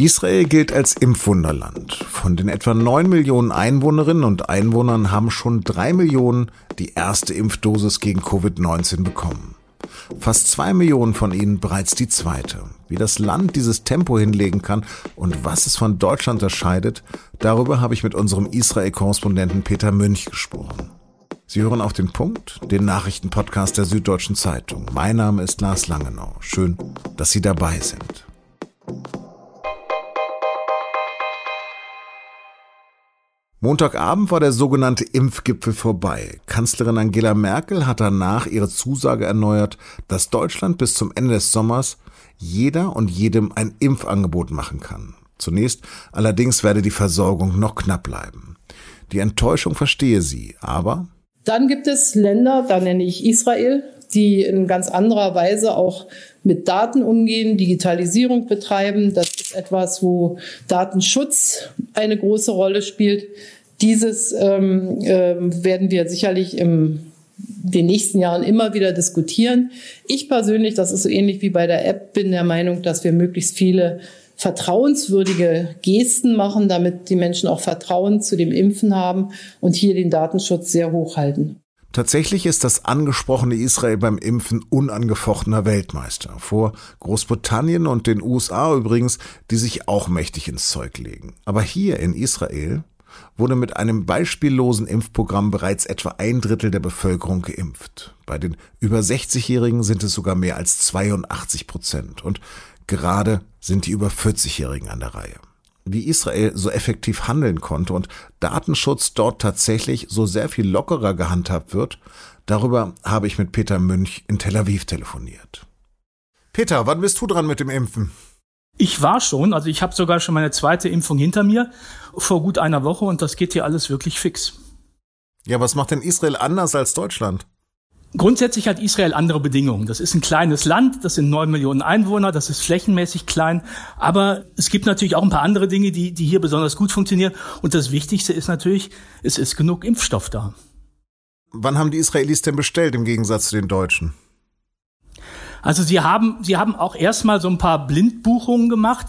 Israel gilt als Impfwunderland. Von den etwa neun Millionen Einwohnerinnen und Einwohnern haben schon drei Millionen die erste Impfdosis gegen Covid-19 bekommen. Fast zwei Millionen von ihnen bereits die zweite. Wie das Land dieses Tempo hinlegen kann und was es von Deutschland unterscheidet, darüber habe ich mit unserem Israel-Korrespondenten Peter Münch gesprochen. Sie hören auf den Punkt, den Nachrichtenpodcast der Süddeutschen Zeitung. Mein Name ist Lars Langenau. Schön, dass Sie dabei sind. Montagabend war der sogenannte Impfgipfel vorbei. Kanzlerin Angela Merkel hat danach ihre Zusage erneuert, dass Deutschland bis zum Ende des Sommers jeder und jedem ein Impfangebot machen kann. Zunächst allerdings werde die Versorgung noch knapp bleiben. Die Enttäuschung verstehe sie, aber dann gibt es Länder, da nenne ich Israel, die in ganz anderer Weise auch mit Daten umgehen, Digitalisierung betreiben. Das ist etwas, wo Datenschutz eine große Rolle spielt. Dieses ähm, äh, werden wir sicherlich im den nächsten Jahren immer wieder diskutieren. Ich persönlich, das ist so ähnlich wie bei der App, bin der Meinung, dass wir möglichst viele vertrauenswürdige Gesten machen, damit die Menschen auch Vertrauen zu dem Impfen haben und hier den Datenschutz sehr hoch halten. Tatsächlich ist das angesprochene Israel beim Impfen unangefochtener Weltmeister. Vor Großbritannien und den USA übrigens, die sich auch mächtig ins Zeug legen. Aber hier in Israel wurde mit einem beispiellosen Impfprogramm bereits etwa ein Drittel der Bevölkerung geimpft. Bei den über 60-Jährigen sind es sogar mehr als 82 Prozent. Und gerade sind die über 40-Jährigen an der Reihe wie Israel so effektiv handeln konnte und Datenschutz dort tatsächlich so sehr viel lockerer gehandhabt wird, darüber habe ich mit Peter Münch in Tel Aviv telefoniert. Peter, wann bist du dran mit dem Impfen? Ich war schon, also ich habe sogar schon meine zweite Impfung hinter mir vor gut einer Woche und das geht hier alles wirklich fix. Ja, was macht denn Israel anders als Deutschland? Grundsätzlich hat Israel andere Bedingungen. Das ist ein kleines Land, das sind neun Millionen Einwohner, das ist flächenmäßig klein. Aber es gibt natürlich auch ein paar andere Dinge, die, die hier besonders gut funktionieren. Und das Wichtigste ist natürlich, es ist genug Impfstoff da. Wann haben die Israelis denn bestellt im Gegensatz zu den Deutschen? Also sie haben, sie haben auch erstmal so ein paar Blindbuchungen gemacht,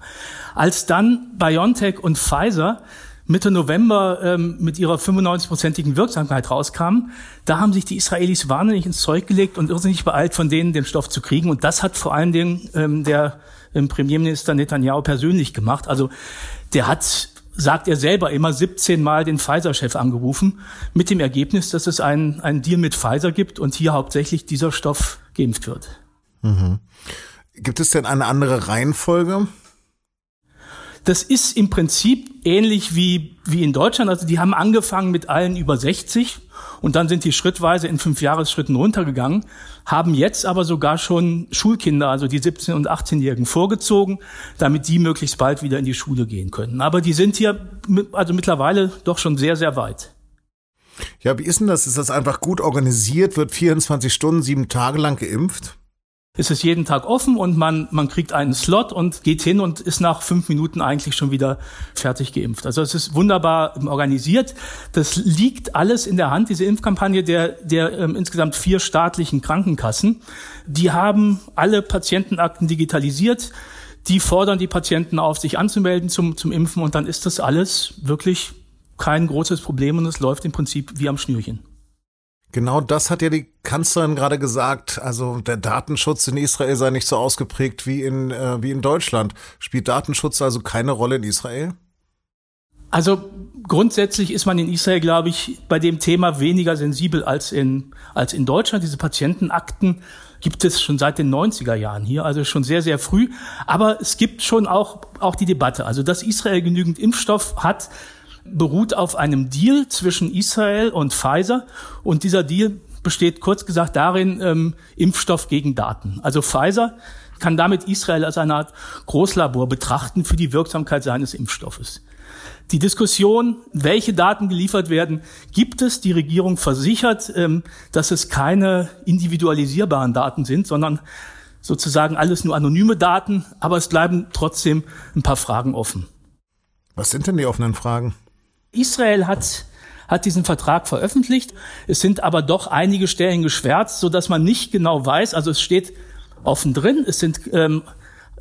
als dann BioNTech und Pfizer Mitte November ähm, mit ihrer 95-prozentigen Wirksamkeit rauskamen, da haben sich die Israelis wahnsinnig ins Zeug gelegt und irrsinnig beeilt, von denen den Stoff zu kriegen. Und das hat vor allen Dingen ähm, der ähm, Premierminister Netanyahu persönlich gemacht. Also der hat sagt er selber immer 17 Mal den Pfizer-Chef angerufen, mit dem Ergebnis, dass es einen, einen Deal mit Pfizer gibt und hier hauptsächlich dieser Stoff geimpft wird. Mhm. Gibt es denn eine andere Reihenfolge? Das ist im Prinzip ähnlich wie, wie in Deutschland. Also die haben angefangen mit allen über 60 und dann sind die schrittweise in fünf Jahresschritten runtergegangen, haben jetzt aber sogar schon Schulkinder, also die 17- und 18-Jährigen vorgezogen, damit die möglichst bald wieder in die Schule gehen können. Aber die sind hier also mittlerweile doch schon sehr, sehr weit. Ja, wie ist denn das? Ist das einfach gut organisiert? Wird 24 Stunden, sieben Tage lang geimpft? Ist es jeden Tag offen und man, man kriegt einen Slot und geht hin und ist nach fünf Minuten eigentlich schon wieder fertig geimpft. Also es ist wunderbar organisiert. Das liegt alles in der Hand, diese Impfkampagne der, der ähm, insgesamt vier staatlichen Krankenkassen. Die haben alle Patientenakten digitalisiert. Die fordern die Patienten auf, sich anzumelden zum, zum Impfen und dann ist das alles wirklich kein großes Problem und es läuft im Prinzip wie am Schnürchen. Genau das hat ja die Kanzlerin gerade gesagt. Also der Datenschutz in Israel sei nicht so ausgeprägt wie in, äh, wie in Deutschland. Spielt Datenschutz also keine Rolle in Israel? Also grundsätzlich ist man in Israel, glaube ich, bei dem Thema weniger sensibel als in, als in Deutschland. Diese Patientenakten gibt es schon seit den 90er Jahren hier, also schon sehr, sehr früh. Aber es gibt schon auch, auch die Debatte. Also, dass Israel genügend Impfstoff hat, beruht auf einem Deal zwischen Israel und Pfizer. Und dieser Deal besteht kurz gesagt darin, ähm, Impfstoff gegen Daten. Also Pfizer kann damit Israel als eine Art Großlabor betrachten für die Wirksamkeit seines Impfstoffes. Die Diskussion, welche Daten geliefert werden, gibt es. Die Regierung versichert, ähm, dass es keine individualisierbaren Daten sind, sondern sozusagen alles nur anonyme Daten, aber es bleiben trotzdem ein paar Fragen offen. Was sind denn die offenen Fragen? Israel hat hat diesen Vertrag veröffentlicht. Es sind aber doch einige Stellen geschwärzt, so dass man nicht genau weiß. Also es steht offen drin. Es sind ähm,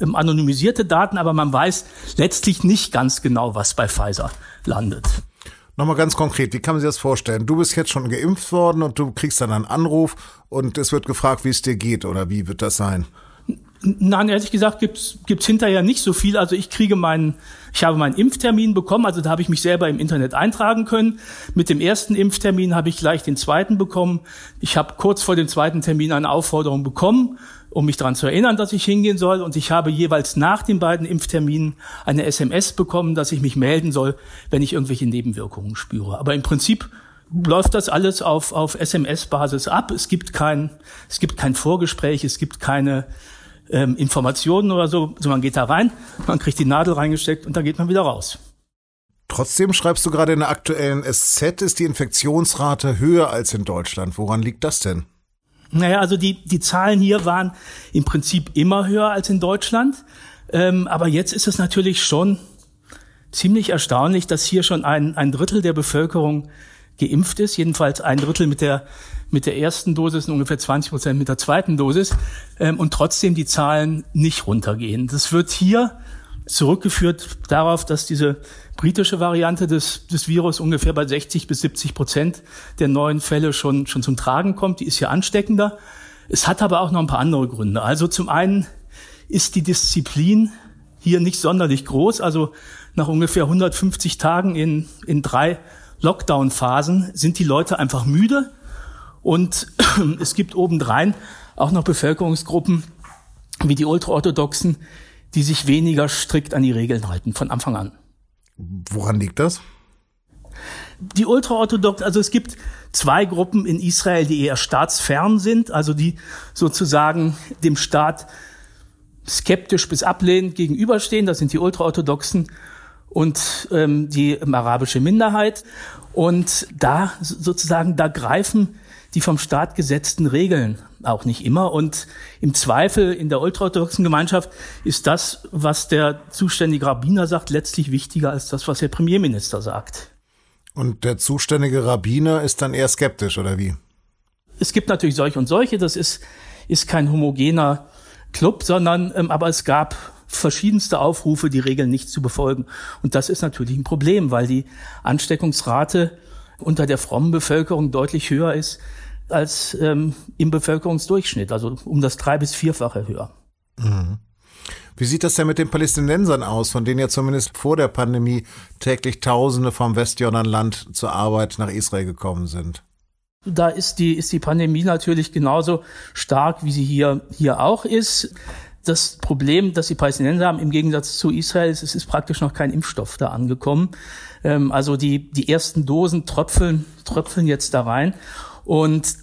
ähm, anonymisierte Daten, aber man weiß letztlich nicht ganz genau, was bei Pfizer landet. Nochmal ganz konkret, wie kann man sich das vorstellen? Du bist jetzt schon geimpft worden und du kriegst dann einen Anruf und es wird gefragt, wie es dir geht oder wie wird das sein? Nein, ehrlich gesagt gibt's gibt's hinterher nicht so viel. Also ich kriege meinen, ich habe meinen Impftermin bekommen, also da habe ich mich selber im Internet eintragen können. Mit dem ersten Impftermin habe ich gleich den zweiten bekommen. Ich habe kurz vor dem zweiten Termin eine Aufforderung bekommen, um mich daran zu erinnern, dass ich hingehen soll. Und ich habe jeweils nach den beiden Impfterminen eine SMS bekommen, dass ich mich melden soll, wenn ich irgendwelche Nebenwirkungen spüre. Aber im Prinzip läuft das alles auf, auf SMS-Basis ab. Es gibt kein, es gibt kein Vorgespräch, es gibt keine ähm, Informationen oder so. Also man geht da rein, man kriegt die Nadel reingesteckt und dann geht man wieder raus. Trotzdem schreibst du gerade in der aktuellen SZ, ist die Infektionsrate höher als in Deutschland. Woran liegt das denn? Naja, also die, die Zahlen hier waren im Prinzip immer höher als in Deutschland. Ähm, aber jetzt ist es natürlich schon ziemlich erstaunlich, dass hier schon ein, ein Drittel der Bevölkerung geimpft ist, jedenfalls ein Drittel mit der mit der ersten Dosis und ungefähr 20 Prozent mit der zweiten Dosis ähm, und trotzdem die Zahlen nicht runtergehen. Das wird hier zurückgeführt darauf, dass diese britische Variante des, des Virus ungefähr bei 60 bis 70 Prozent der neuen Fälle schon, schon zum Tragen kommt. Die ist hier ansteckender. Es hat aber auch noch ein paar andere Gründe. Also zum einen ist die Disziplin hier nicht sonderlich groß. Also nach ungefähr 150 Tagen in, in drei Lockdown-Phasen sind die Leute einfach müde und es gibt obendrein auch noch Bevölkerungsgruppen wie die Ultraorthodoxen, die sich weniger strikt an die Regeln halten von Anfang an. Woran liegt das? Die Ultraorthodoxen, also es gibt zwei Gruppen in Israel, die eher staatsfern sind, also die sozusagen dem Staat skeptisch bis ablehnend gegenüberstehen. Das sind die Ultraorthodoxen und ähm, die arabische Minderheit. Und da sozusagen, da greifen die vom Staat gesetzten Regeln auch nicht immer. Und im Zweifel in der ultraorthodoxen Gemeinschaft ist das, was der zuständige Rabbiner sagt, letztlich wichtiger als das, was der Premierminister sagt. Und der zuständige Rabbiner ist dann eher skeptisch, oder wie? Es gibt natürlich solche und solche. Das ist, ist kein homogener Club, sondern, ähm, aber es gab verschiedenste Aufrufe, die Regeln nicht zu befolgen. Und das ist natürlich ein Problem, weil die Ansteckungsrate unter der frommen Bevölkerung deutlich höher ist als ähm, im Bevölkerungsdurchschnitt, also um das drei- bis vierfache höher. Mhm. Wie sieht das denn mit den Palästinensern aus, von denen ja zumindest vor der Pandemie täglich Tausende vom Westjordanland zur Arbeit nach Israel gekommen sind? Da ist die, ist die Pandemie natürlich genauso stark, wie sie hier, hier auch ist. Das Problem, das die Palästinenser haben im Gegensatz zu Israel, ist, es ist praktisch noch kein Impfstoff da angekommen. Ähm, also die, die ersten Dosen tröpfeln, tröpfeln jetzt da rein. Und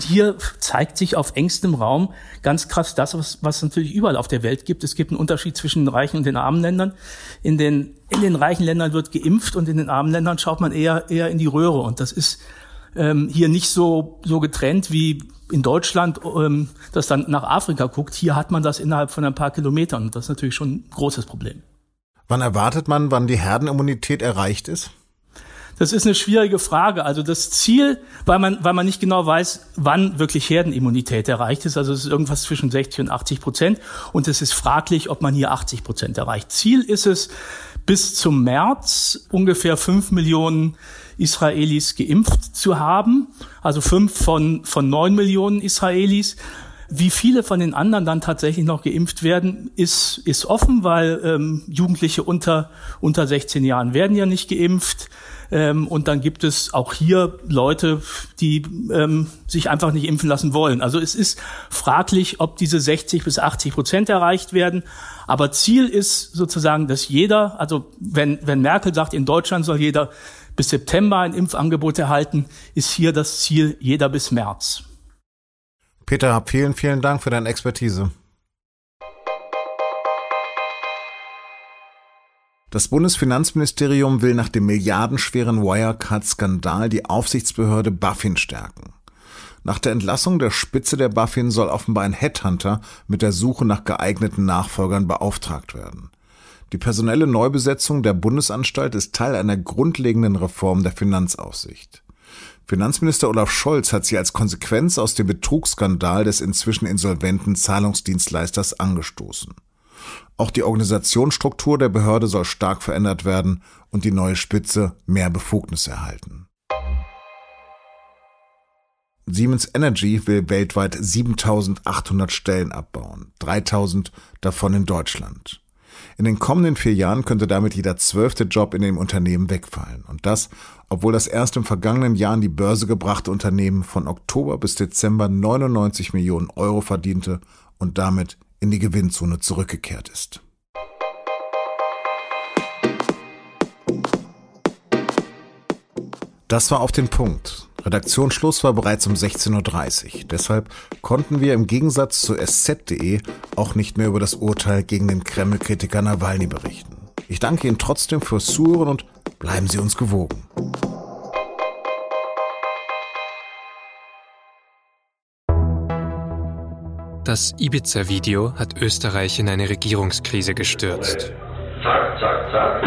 hier zeigt sich auf engstem Raum ganz krass das, was, was natürlich überall auf der Welt gibt. Es gibt einen Unterschied zwischen den reichen und den armen Ländern. In den, in den reichen Ländern wird geimpft und in den armen Ländern schaut man eher, eher in die Röhre. Und das ist ähm, hier nicht so, so getrennt wie in Deutschland, ähm, das dann nach Afrika guckt. Hier hat man das innerhalb von ein paar Kilometern. Das ist natürlich schon ein großes Problem. Wann erwartet man, wann die Herdenimmunität erreicht ist? Das ist eine schwierige Frage. Also das Ziel, weil man, weil man nicht genau weiß, wann wirklich Herdenimmunität erreicht ist. Also es ist irgendwas zwischen 60 und 80 Prozent. Und es ist fraglich, ob man hier 80 Prozent erreicht. Ziel ist es, bis zum März ungefähr fünf Millionen Israelis geimpft zu haben. Also fünf von, von neun Millionen Israelis. Wie viele von den anderen dann tatsächlich noch geimpft werden, ist, ist offen, weil ähm, Jugendliche unter, unter 16 Jahren werden ja nicht geimpft. Ähm, und dann gibt es auch hier Leute, die ähm, sich einfach nicht impfen lassen wollen. Also es ist fraglich, ob diese 60 bis 80 Prozent erreicht werden. Aber Ziel ist sozusagen, dass jeder, also wenn, wenn Merkel sagt, in Deutschland soll jeder bis September ein Impfangebot erhalten, ist hier das Ziel jeder bis März. Peter, vielen, vielen Dank für deine Expertise. Das Bundesfinanzministerium will nach dem milliardenschweren Wirecard-Skandal die Aufsichtsbehörde Buffin stärken. Nach der Entlassung der Spitze der Buffin soll offenbar ein Headhunter mit der Suche nach geeigneten Nachfolgern beauftragt werden. Die personelle Neubesetzung der Bundesanstalt ist Teil einer grundlegenden Reform der Finanzaufsicht. Finanzminister Olaf Scholz hat sie als Konsequenz aus dem Betrugsskandal des inzwischen insolventen Zahlungsdienstleisters angestoßen. Auch die Organisationsstruktur der Behörde soll stark verändert werden und die neue Spitze mehr Befugnis erhalten. Siemens Energy will weltweit 7800 Stellen abbauen, 3000 davon in Deutschland. In den kommenden vier Jahren könnte damit jeder zwölfte Job in dem Unternehmen wegfallen. Und das, obwohl das erst im vergangenen Jahr an die Börse gebrachte Unternehmen von Oktober bis Dezember 99 Millionen Euro verdiente und damit in die Gewinnzone zurückgekehrt ist. Das war auf den Punkt. Redaktionsschluss war bereits um 16.30 Uhr. Deshalb konnten wir im Gegensatz zu sz.de auch nicht mehr über das Urteil gegen den Kreml-Kritiker Nawalny berichten. Ich danke Ihnen trotzdem fürs Zuhören und bleiben Sie uns gewogen. Das Ibiza-Video hat Österreich in eine Regierungskrise gestürzt. Zack, zack, zack.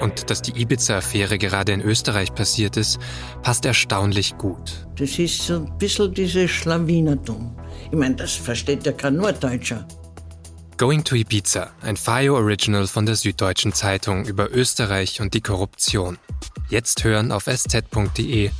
Und dass die Ibiza-Affäre gerade in Österreich passiert ist, passt erstaunlich gut. Das ist so ein bisschen dieses Schlawinertum. Ich meine, das versteht ja kein Norddeutscher. Going to Ibiza, ein FIO Original von der Süddeutschen Zeitung über Österreich und die Korruption. Jetzt hören auf sz.de-ibiza.